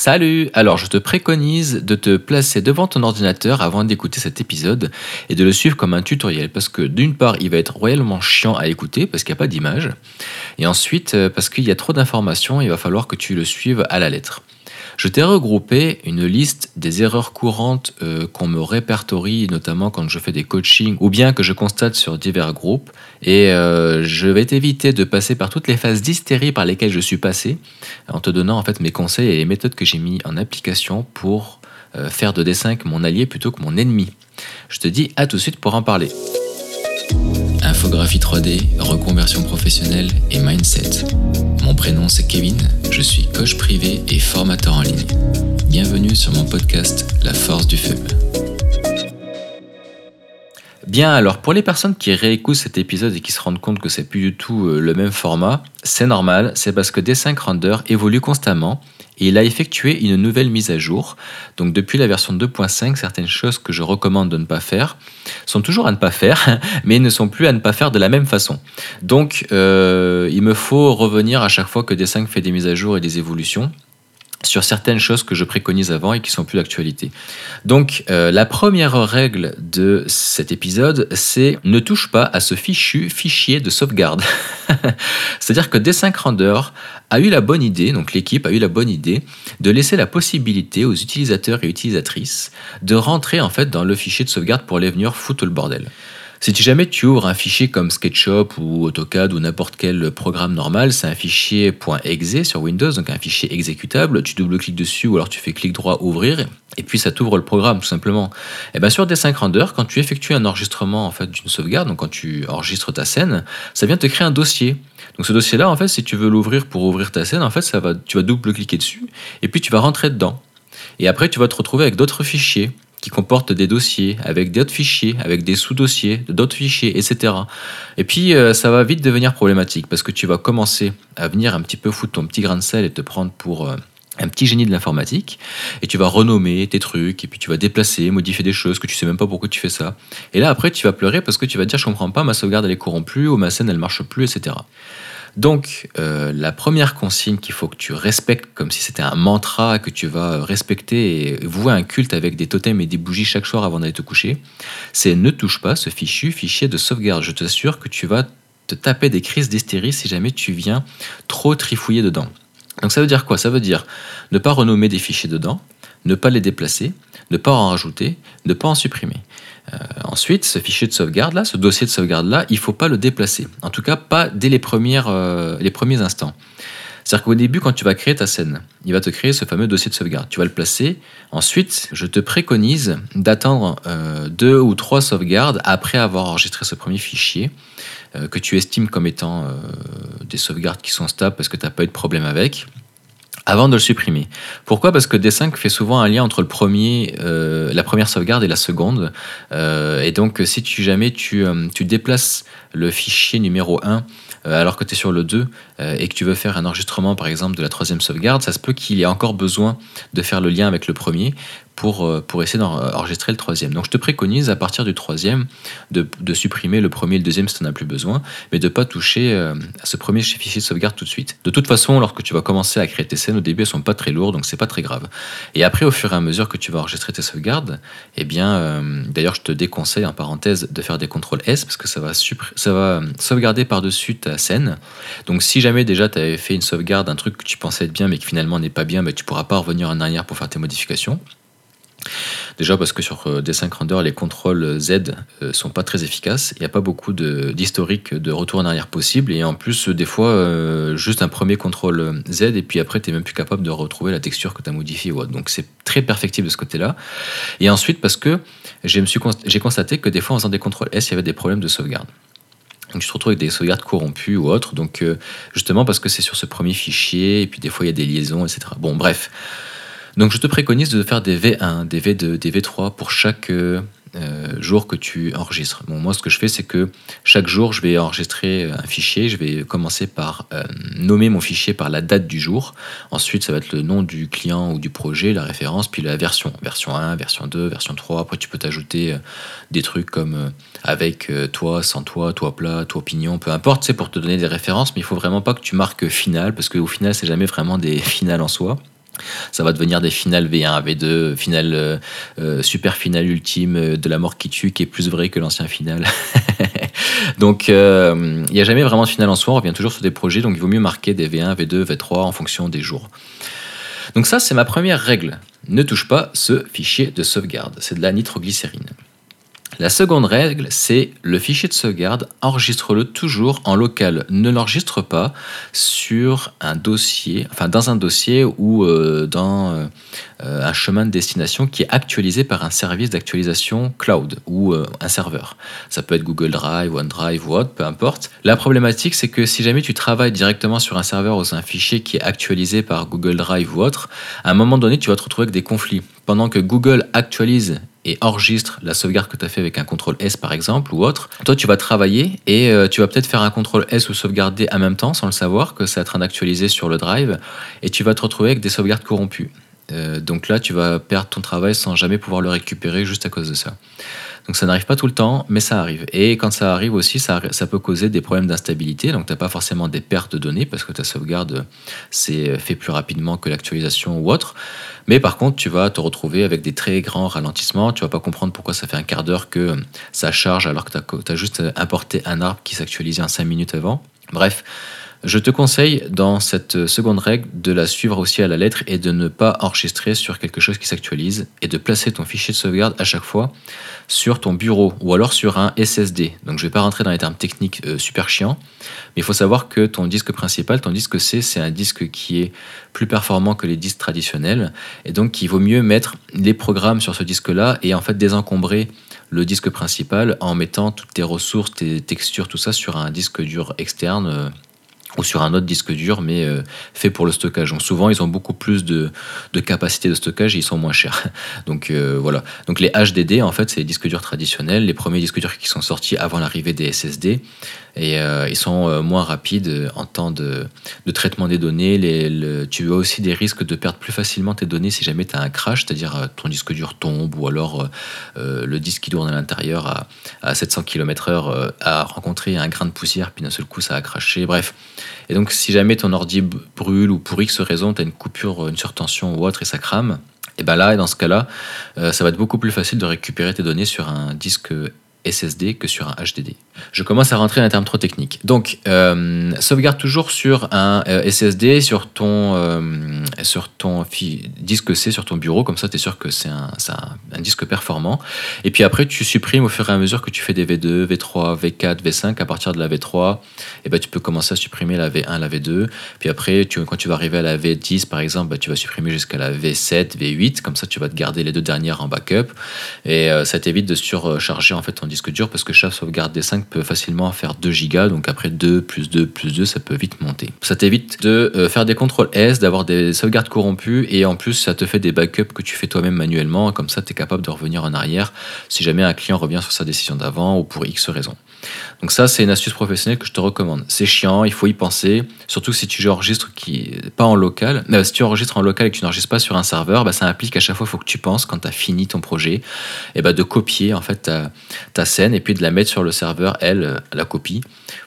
Salut Alors je te préconise de te placer devant ton ordinateur avant d'écouter cet épisode et de le suivre comme un tutoriel parce que d'une part il va être royalement chiant à écouter parce qu'il n'y a pas d'image et ensuite euh, parce qu'il y a trop d'informations il va falloir que tu le suives à la lettre. Je t'ai regroupé une liste des erreurs courantes euh, qu'on me répertorie, notamment quand je fais des coachings ou bien que je constate sur divers groupes. Et euh, je vais t'éviter de passer par toutes les phases d'hystérie par lesquelles je suis passé, en te donnant en fait mes conseils et les méthodes que j'ai mis en application pour euh, faire de D5 mon allié plutôt que mon ennemi. Je te dis à tout de suite pour en parler. Infographie 3D, reconversion professionnelle et mindset. Mon prénom c'est Kevin, je suis coach privé et formateur en ligne. Bienvenue sur mon podcast La force du feu. Bien, alors pour les personnes qui réécoutent cet épisode et qui se rendent compte que c'est plus du tout euh, le même format, c'est normal, c'est parce que D5 Render évolue constamment et il a effectué une nouvelle mise à jour. Donc depuis la version 2.5, certaines choses que je recommande de ne pas faire sont toujours à ne pas faire, mais ne sont plus à ne pas faire de la même façon. Donc euh, il me faut revenir à chaque fois que D5 fait des mises à jour et des évolutions sur certaines choses que je préconise avant et qui sont plus d'actualité. Donc euh, la première règle de cet épisode, c'est ne touche pas à ce fichu fichier de sauvegarde. C'est-à-dire que D5 Render a eu la bonne idée, donc l'équipe a eu la bonne idée de laisser la possibilité aux utilisateurs et utilisatrices de rentrer en fait dans le fichier de sauvegarde pour les venir foutre le bordel. Si jamais tu ouvres un fichier comme SketchUp ou AutoCAD ou n'importe quel programme normal, c'est un fichier .exe sur Windows, donc un fichier exécutable. Tu double-cliques dessus ou alors tu fais clic droit ouvrir et puis ça t'ouvre le programme tout simplement. Et eh bien sur D5 Render, quand tu effectues un enregistrement en fait d'une sauvegarde, donc quand tu enregistres ta scène, ça vient te créer un dossier. Donc ce dossier-là, en fait, si tu veux l'ouvrir pour ouvrir ta scène, en fait, ça va, tu vas double-cliquer dessus et puis tu vas rentrer dedans. Et après, tu vas te retrouver avec d'autres fichiers qui comportent des dossiers, avec d'autres fichiers, avec des sous-dossiers, d'autres fichiers, etc. Et puis, euh, ça va vite devenir problématique parce que tu vas commencer à venir un petit peu foutre ton petit grain de sel et te prendre pour... Euh, un petit génie de l'informatique, et tu vas renommer tes trucs, et puis tu vas déplacer, modifier des choses que tu sais même pas pourquoi tu fais ça. Et là, après, tu vas pleurer parce que tu vas dire, je comprends pas, ma sauvegarde elle est corrompue, ou ma scène elle marche plus, etc. Donc, euh, la première consigne qu'il faut que tu respectes, comme si c'était un mantra que tu vas respecter et vouer un culte avec des totems et des bougies chaque soir avant d'aller te coucher, c'est ne touche pas ce fichu fichier de sauvegarde. Je t'assure que tu vas te taper des crises d'hystérie si jamais tu viens trop trifouiller dedans. Donc ça veut dire quoi? Ça veut dire ne pas renommer des fichiers dedans, ne pas les déplacer, ne pas en rajouter, ne pas en supprimer. Euh, ensuite, ce fichier de sauvegarde là, ce dossier de sauvegarde là, il faut pas le déplacer. En tout cas, pas dès euh, les premiers instants. C'est-à-dire qu'au début, quand tu vas créer ta scène, il va te créer ce fameux dossier de sauvegarde. Tu vas le placer. Ensuite, je te préconise d'attendre euh, deux ou trois sauvegardes après avoir enregistré ce premier fichier que tu estimes comme étant des sauvegardes qui sont stables parce que tu n'as pas eu de problème avec avant de le supprimer. Pourquoi? Parce que D5 fait souvent un lien entre le premier, euh, la première sauvegarde et la seconde. Euh, et donc, si tu jamais tu, euh, tu déplaces le fichier numéro 1 alors que tu es sur le 2 et que tu veux faire un enregistrement par exemple de la troisième sauvegarde, ça se peut qu'il y ait encore besoin de faire le lien avec le premier pour, euh, pour essayer d'enregistrer le troisième. Donc je te préconise à partir du troisième de, supprimer le premier et le deuxième si tu n'en as plus besoin, mais de ne pas toucher euh, à ce premier fichier de sauvegarde tout de suite. De toute façon, lorsque tu vas commencer à créer tes scènes, au début elles sont pas très lourdes, donc c'est pas très grave. Et après, au fur et à mesure que tu vas enregistrer tes sauvegardes, eh bien, euh, d'ailleurs je te déconseille en parenthèse de faire des contrôles S parce que ça va, sauvegarder par-dessus ta scène. Donc si jamais déjà tu avais fait une sauvegarde, un truc que tu pensais être bien mais qui finalement n'est pas bien, mais tu pourras pas revenir en arrière pour faire tes modifications. Déjà parce que sur euh, D5 Render, les contrôles Z euh, sont pas très efficaces. Il n'y a pas beaucoup d'historique de, retour en arrière possible. Et en plus, des fois, euh, juste un premier contrôle Z et puis après, tu n'es même plus capable de retrouver la texture que tu as modifiée. Donc c'est très perfectible de ce côté-là. Et ensuite, parce que j'ai constaté que des fois, en faisant des contrôles S, il y avait des problèmes de sauvegarde. Donc tu te retrouves avec des sauvegardes corrompues ou autres. Donc justement parce que c'est sur ce premier fichier, et puis des fois il y a des liaisons, etc. Bon, bref. Donc je te préconise de faire des V1, des V2, des V3 pour chaque euh, euh, jour que tu enregistres. Moi, ce que je fais, c'est que chaque jour, je vais enregistrer un fichier. Je vais commencer par euh, nommer mon fichier par la date du jour. Ensuite, ça va être le nom du client ou du projet, la référence, puis la version. Version 1, version 2, version 3. Après, tu peux t'ajouter des trucs comme avec toi, sans toi, toi plat, toi pignon, peu importe, c'est pour te donner des références, mais il faut vraiment pas que tu marques final, parce qu'au final, c'est jamais vraiment des finales en soi. Ça va devenir des finales V1, V2, finale, euh, euh, super finale ultime euh, de la mort qui tue, qui est plus vrai que l'ancien final. donc, il n'y a jamais vraiment de finale en soi, on revient toujours sur des projets, donc il vaut mieux marquer des V1, V2, V3 en fonction des jours. Donc ça, c'est ma première règle. Ne touche pas ce fichier de sauvegarde. C'est de la nitroglycérine. La seconde règle, c'est le fichier de sauvegarde, enregistre-le toujours en local. Ne l'enregistre pas sur un dossier, enfin dans un dossier ou euh, dans euh, un chemin de destination qui est actualisé par un service d'actualisation cloud ou euh, un serveur. Ça peut être Google Drive, OneDrive ou autre, peu importe. La problématique, c'est que si jamais tu travailles directement sur un serveur ou sur un fichier qui est actualisé par Google Drive ou autre, à un moment donné, tu vas te retrouver avec des conflits. Pendant que Google actualise et enregistre la sauvegarde que tu as fait avec un contrôle S par exemple ou autre, toi tu vas travailler et euh, tu vas peut-être faire un contrôle S ou sauvegarder en même temps sans le savoir que c'est en train d'actualiser sur le drive et tu vas te retrouver avec des sauvegardes corrompues. Euh, donc là tu vas perdre ton travail sans jamais pouvoir le récupérer juste à cause de ça. Donc ça n'arrive pas tout le temps, mais ça arrive. Et quand ça arrive aussi, ça, peut causer des problèmes d'instabilité. Donc tu n'as pas forcément des pertes de données parce que ta sauvegarde s'est fait plus rapidement que l'actualisation ou autre. Mais par contre, tu vas te retrouver avec des très grands ralentissements. Tu vas pas comprendre pourquoi ça fait un quart d'heure que ça charge alors que tu as, juste importé un arbre qui s'actualisait en 5 minutes avant. Bref, je te conseille dans cette seconde règle de la suivre aussi à la lettre et de ne pas enregistrer sur quelque chose qui s'actualise et de placer ton fichier de sauvegarde à chaque fois sur ton bureau ou alors sur un SSD. Donc je ne vais pas rentrer dans les termes techniques euh, super chiants, mais il faut savoir que ton disque principal, ton disque C, c'est un disque qui est plus performant que les disques traditionnels et donc il vaut mieux mettre les programmes sur ce disque-là et en fait désencombrer le disque principal en mettant toutes tes ressources, tes textures, tout ça sur un disque dur externe euh, ou sur un autre disque dur, mais euh, fait pour le stockage. Donc souvent, ils ont beaucoup plus de, capacité de stockage et ils sont moins chers. Donc euh, voilà. Donc les HDD, en fait, c'est les disques durs traditionnels, les premiers disques durs qui sont sortis avant l'arrivée des SSD. Et euh, ils sont moins rapides en temps de, traitement des données. Tu as aussi des risques de perdre plus facilement tes données si jamais tu as un crash, c'est-à-dire ton disque dur tombe ou alors le disque qui tourne à l'intérieur à, à 700 km/h a rencontré un grain de poussière, puis d'un seul coup ça a craché. Bref. Et donc, si jamais ton ordi brûle ou pour X raison, tu as une coupure, une surtension ou autre et ça crame, et bien là, dans ce cas-là, euh, ça va être beaucoup plus facile de récupérer tes données sur un disque SSD que sur un HDD. Je commence à rentrer dans un terme trop technique. Donc, euh, sauvegarde toujours sur un euh, SSD, sur ton, euh, sur ton disque C, sur ton bureau, comme ça tu es sûr que c'est un, disque performant. Et puis après, tu supprimes au fur et à mesure que tu fais des V2, V3, V4, V5. À partir de la V3, et eh ben, tu peux commencer à supprimer la V1, la V2. Puis après, quand tu vas arriver à la V10, par exemple, bah, tu vas supprimer jusqu'à la V7, V8. Comme ça, tu vas te garder les deux dernières en backup. Et ça t'évite de surcharger en fait ton disque dur parce que chaque sauvegarde des 5 peut facilement faire 2 gigas, donc après 2 plus 2 plus 2, ça peut vite monter. Ça t'évite de euh, faire des contrôles S, d'avoir des sauvegardes corrompues, et en plus ça te fait des backups que tu fais toi-même manuellement, comme ça tu es capable de revenir en arrière si jamais un client revient sur sa décision d'avant ou pour X raison. Donc ça, c'est une astuce professionnelle que je te recommande. C'est chiant, il faut y penser, surtout si tu enregistres qui pas en local. Mais si tu enregistres en local et que tu n'enregistres pas sur un serveur, bah, ça implique à chaque fois, faut que tu penses quand tu as fini ton projet, et bah, de copier en fait ta, scène et puis de la mettre sur le serveur, elle, la copie,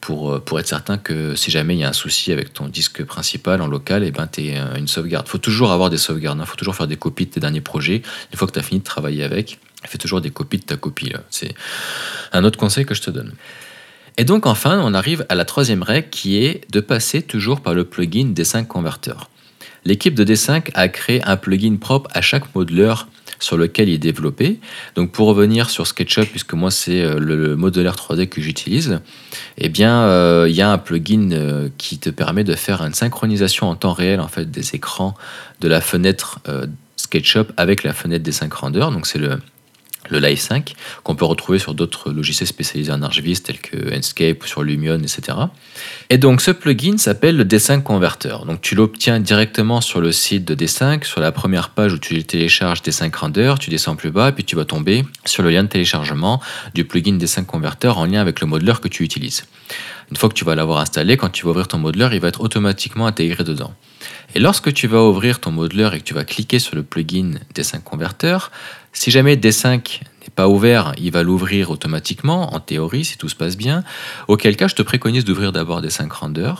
pour, euh, pour être certain que si jamais il y a un souci avec ton disque principal en local, et ben tu es une sauvegarde. Faut toujours avoir des sauvegardes, hein. faut toujours faire des copies de tes derniers projets une fois que tu as fini de travailler avec. Fais toujours des copies de ta copie. C'est un autre conseil que je te donne. Et donc enfin, on arrive à la troisième règle qui est de passer toujours par le plugin D5 Converter. L'équipe de D5 a créé un plugin propre à chaque modeler sur lequel il est développé. Donc pour revenir sur SketchUp, puisque moi c'est euh, le modeler 3D que j'utilise, eh bien euh, il y a un plugin euh, qui te permet de faire une synchronisation en temps réel en fait des écrans de la fenêtre SketchUp avec la fenêtre D5 Render. Donc c'est le le Live 5, qu'on peut retrouver sur d'autres logiciels spécialisés en ArchViz tels que Enscape ou sur Lumion, etc. Et donc ce plugin s'appelle le D5 Converter. Donc tu l'obtiens directement sur le site de D5, sur la première page où tu télécharges D5 Render, tu descends plus bas, puis tu vas tomber sur le lien de téléchargement du plugin D5 Converter en lien avec le modeler que tu utilises. Une fois que tu vas l'avoir installé, quand tu vas ouvrir ton modeler, il va être automatiquement intégré dedans. Et lorsque tu vas ouvrir ton modeler et que tu vas cliquer sur le plugin D5 Converter, si jamais D5 n'est pas ouvert, il va l'ouvrir automatiquement, en théorie, si tout se passe bien. Auquel cas, je te préconise d'ouvrir d'abord D5 Render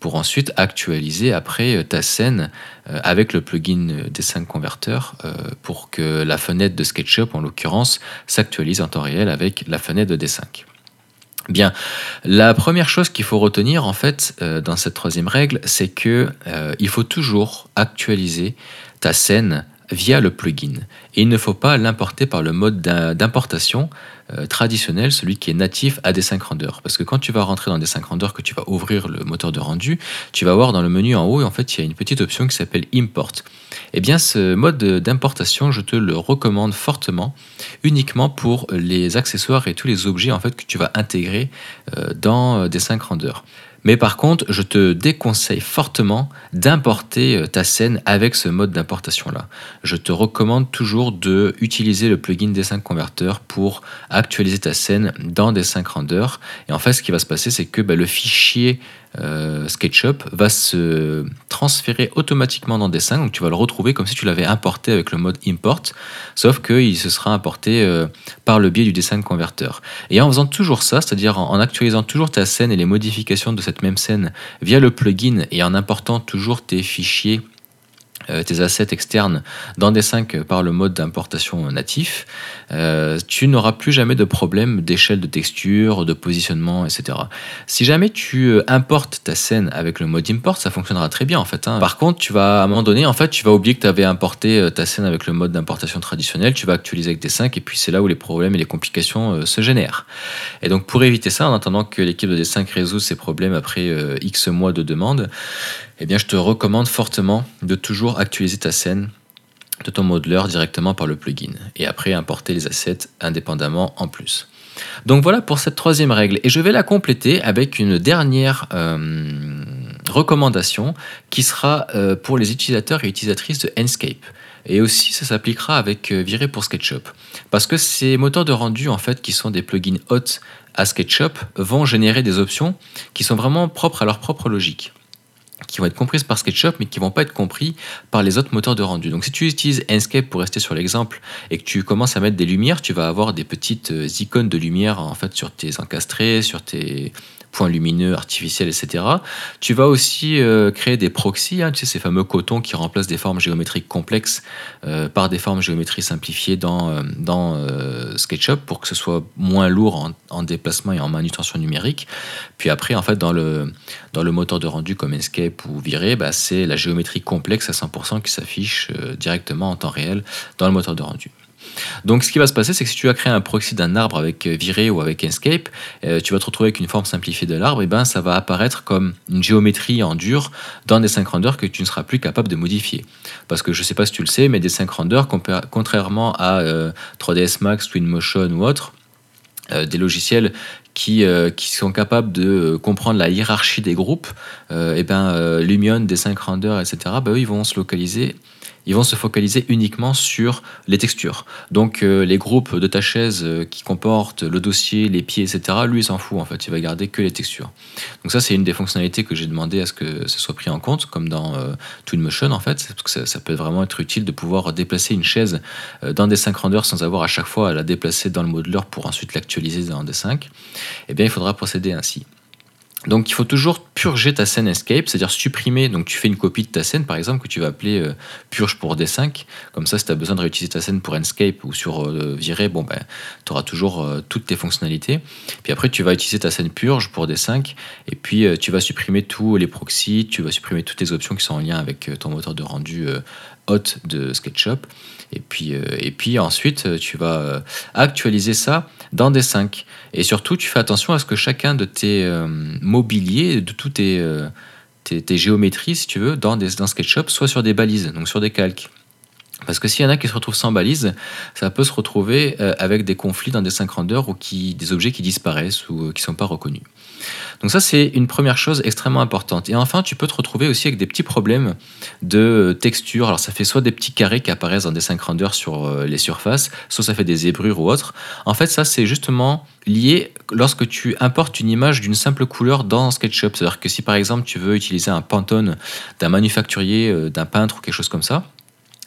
pour ensuite actualiser après ta scène avec le plugin D5 Converter pour que la fenêtre de SketchUp, en l'occurrence, s'actualise en temps réel avec la fenêtre de D5. Bien, la première chose qu'il faut retenir en fait dans cette troisième règle, c'est que il faut toujours actualiser ta scène via le plugin. Et il ne faut pas l'importer par le mode d'importation euh, traditionnel, celui qui est natif à D5 Render. Parce que quand tu vas rentrer dans D5 Render, que tu vas ouvrir le moteur de rendu, tu vas voir dans le menu en haut, en fait, il y a une petite option qui s'appelle Import. Eh bien, ce mode d'importation, je te le recommande fortement, uniquement pour les accessoires et tous les objets en fait, que tu vas intégrer euh, dans D5 Render. Mais par contre, je te déconseille fortement d'importer euh, ta scène avec ce mode d'importation-là. Je te recommande toujours de utiliser le plugin D5 Converter pour actualiser ta scène dans D5 Render. Et en fait, ce qui va se passer, c'est que bah, le fichier euh, SketchUp va se transférer automatiquement dans Dessin. Donc tu vas le retrouver comme si tu l'avais importé avec le mode import, sauf qu'il se sera importé euh, par le biais du Dessin Converter. Et en faisant toujours ça, c'est-à-dire en, actualisant toujours ta scène et les modifications de cette même scène via le plugin et en important toujours tes fichiers euh, tes assets externes dans des 5 par le mode d'importation natif, euh, tu n'auras plus jamais de problème d'échelle de texture, de positionnement, etc. Si jamais tu euh, importes ta scène avec le mode import, ça fonctionnera très bien en fait. Hein. Par contre, tu vas à un moment donné, en fait, tu vas oublier que tu avais importé ta scène avec le mode d'importation traditionnel, tu vas actualiser avec des 5 et puis c'est là où les problèmes et les complications se génèrent. Et donc pour éviter ça, en attendant que l'équipe de D5 résout ces problèmes après X mois de demande, eh bien, je te recommande fortement de toujours actualiser ta scène ton modeler directement par le plugin et après importer les assets indépendamment en plus. Donc voilà pour cette troisième règle et je vais la compléter avec une dernière euh, recommandation qui sera euh, pour les utilisateurs et utilisatrices de Enscape. Et aussi, ça s'appliquera avec euh, Viré pour SketchUp. Parce que ces moteurs de rendu, en fait, qui sont des plugins hot à SketchUp, vont générer des options qui sont vraiment propres à leur propre logique qui vont être comprises par SketchUp, mais qui vont pas être compris par les autres moteurs de rendu. Donc si tu utilises Enscape pour rester sur l'exemple et que tu commences à mettre des lumières, tu vas avoir des petites euh, icônes de lumière en fait sur tes encastrés, sur tes points lumineux, artificiels, etc. Tu vas aussi euh, créer des proxys, hein, tu sais, ces fameux cotons qui remplacent des formes géométriques complexes euh, par des formes géométriques simplifiées dans, euh, dans SketchUp pour que ce soit moins lourd en, déplacement et en manutention numérique. Puis après, en fait, dans le, dans le moteur de rendu comme Escape ou Viré, bah, c'est la géométrie complexe à 100% qui s'affiche directement en temps réel dans le moteur de rendu. Donc ce qui va se passer, c'est que si tu as créé un proxy d'un arbre avec euh, Viré ou avec Enscape, euh, tu vas te retrouver avec une forme simplifiée de l'arbre, et ben ça va apparaître comme une géométrie en dur dans des 5 renders que tu ne seras plus capable de modifier. Parce que je ne sais pas si tu le sais, mais des 5 renders, contrairement à 3ds euh, Max, Twinmotion ou autres, des logiciels qui, sont capables de comprendre la hiérarchie des groupes, et ben Lumion, des 5 renders, etc., ben, eux, ils vont se localiser ils vont se focaliser uniquement sur les textures. Donc euh, les groupes de ta chaise euh, qui comportent le dossier, les pieds, etc., lui, il s'en fout en fait, il va garder que les textures. Donc ça, c'est une des fonctionnalités que j'ai demandé à ce que ce soit pris en compte, comme dans euh, Twinmotion en fait, parce que ça, peut vraiment être utile de pouvoir déplacer une chaise dans des 5 renders sans avoir à chaque fois à la déplacer dans le modeler pour ensuite l'actualiser dans des 5. Eh bien, il faudra procéder ainsi. Donc il faut toujours purger ta scène escape, c'est-à-dire supprimer, donc tu fais une copie de ta scène par exemple que tu vas appeler euh, purge pour D5, comme ça si tu as besoin de réutiliser ta scène pour Enscape ou sur euh, Viré, bon ben tu auras toujours euh, toutes tes fonctionnalités. Puis après tu vas utiliser ta scène purge pour D5 et puis tu vas supprimer tous les proxys, tu vas supprimer toutes les options qui sont en lien avec ton moteur de rendu hot de SketchUp. Et puis, et puis ensuite, tu vas actualiser ça dans D5. Et surtout, tu fais attention à ce que chacun de tes euh, mobiliers, de tous euh, tes, tes, géométries, si tu veux, dans, des, dans SketchUp, soit sur des balises, donc sur des calques. Parce que s'il y en a qui se retrouvent sans balises, ça peut se retrouver euh, avec des conflits dans des 5 renders ou qui, des objets qui disparaissent ou qui ne sont pas reconnus. Donc ça, c'est une première chose extrêmement importante. Et enfin, tu peux te retrouver aussi avec des petits problèmes de texture. Alors ça fait soit des petits carrés qui apparaissent dans des 5 renders sur euh, les surfaces, soit ça fait des zébrures ou autre. En fait, ça, c'est justement lié lorsque tu importes une image d'une simple couleur dans SketchUp. C'est-à-dire que si par exemple tu veux utiliser un pantone d'un manufacturier, euh, d'un peintre ou quelque chose comme ça,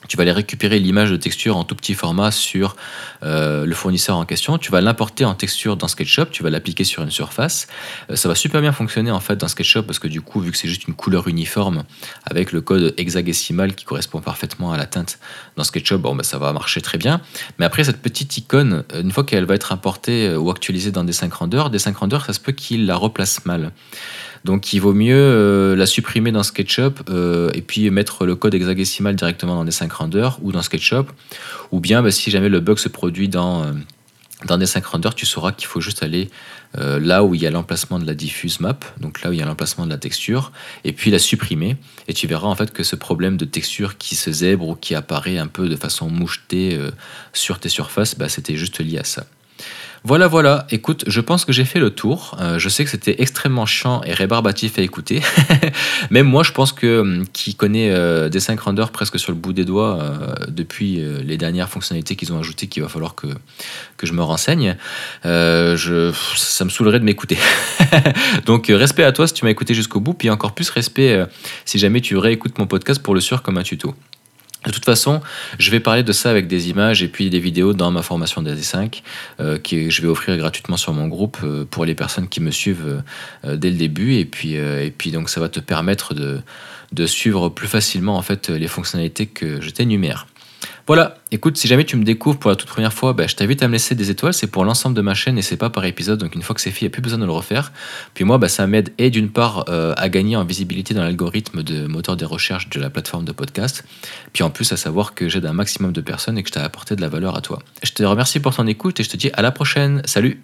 tu vas aller récupérer l'image de texture en tout petit format sur euh, le fournisseur en question. Tu vas l'importer en texture dans SketchUp. Tu vas l'appliquer sur une surface. Euh, ça va super bien fonctionner en fait dans SketchUp parce que du coup, vu que c'est juste une couleur uniforme avec le code hexagésimal qui correspond parfaitement à la teinte dans SketchUp, bon, bah, ça va marcher très bien. Mais après, cette petite icône, une fois qu'elle va être importée ou actualisée dans des 5 Render, des 5 Render, ça se peut qu'il la replace mal. Donc il vaut mieux euh, la supprimer dans SketchUp euh, et puis mettre le code hexagésimal directement dans des 5 Render ou dans SketchUp. Ou bien bah, si jamais le bug se produit dans, euh, dans des 5 Render, tu sauras qu'il faut juste aller là où il y a l'emplacement de la diffuse map, donc là où il y a l'emplacement de la texture, et puis la supprimer. Et tu verras en fait que ce problème de texture qui se zèbre ou qui apparaît un peu de façon mouchetée sur tes surfaces, bah, c'était juste lié à ça. Voilà, voilà. Écoute, je pense que j'ai fait le tour. Euh, je sais que c'était extrêmement chiant et rébarbatif à écouter. Même moi, je pense que hum, qui connaît euh, des 5 renders presque sur le bout des doigts euh, depuis les dernières fonctionnalités qu'ils ont ajoutées, qu'il va falloir que, que je me renseigne, ça me saoulerait de m'écouter. Donc, respect à toi si tu m'as écouté jusqu'au bout, puis encore plus respect si jamais tu réécoutes mon podcast pour le sur comme un tuto. De toute façon, je vais parler de ça avec des images et puis des vidéos dans ma formation DAD5 euh, que je vais offrir gratuitement sur mon groupe euh, pour les personnes qui me suivent euh, dès le début et puis, et puis donc ça va te permettre de, de suivre plus facilement en fait les fonctionnalités que je t'énumère. Voilà, écoute, si jamais tu me découvres pour la toute première fois, bah, je t'invite à me laisser des étoiles, c'est pour l'ensemble de ma chaîne et c'est pas par épisode, donc une fois que c'est fait, il n'y a plus besoin de le refaire. Puis moi, bah, ça m'aide et d'une part euh, à gagner en visibilité dans l'algorithme de moteur des recherches de la plateforme de podcast, puis en plus à savoir que j'aide un maximum de personnes et que je t'ai apporté de la valeur à toi. Je te remercie pour ton écoute et je te dis à la prochaine, salut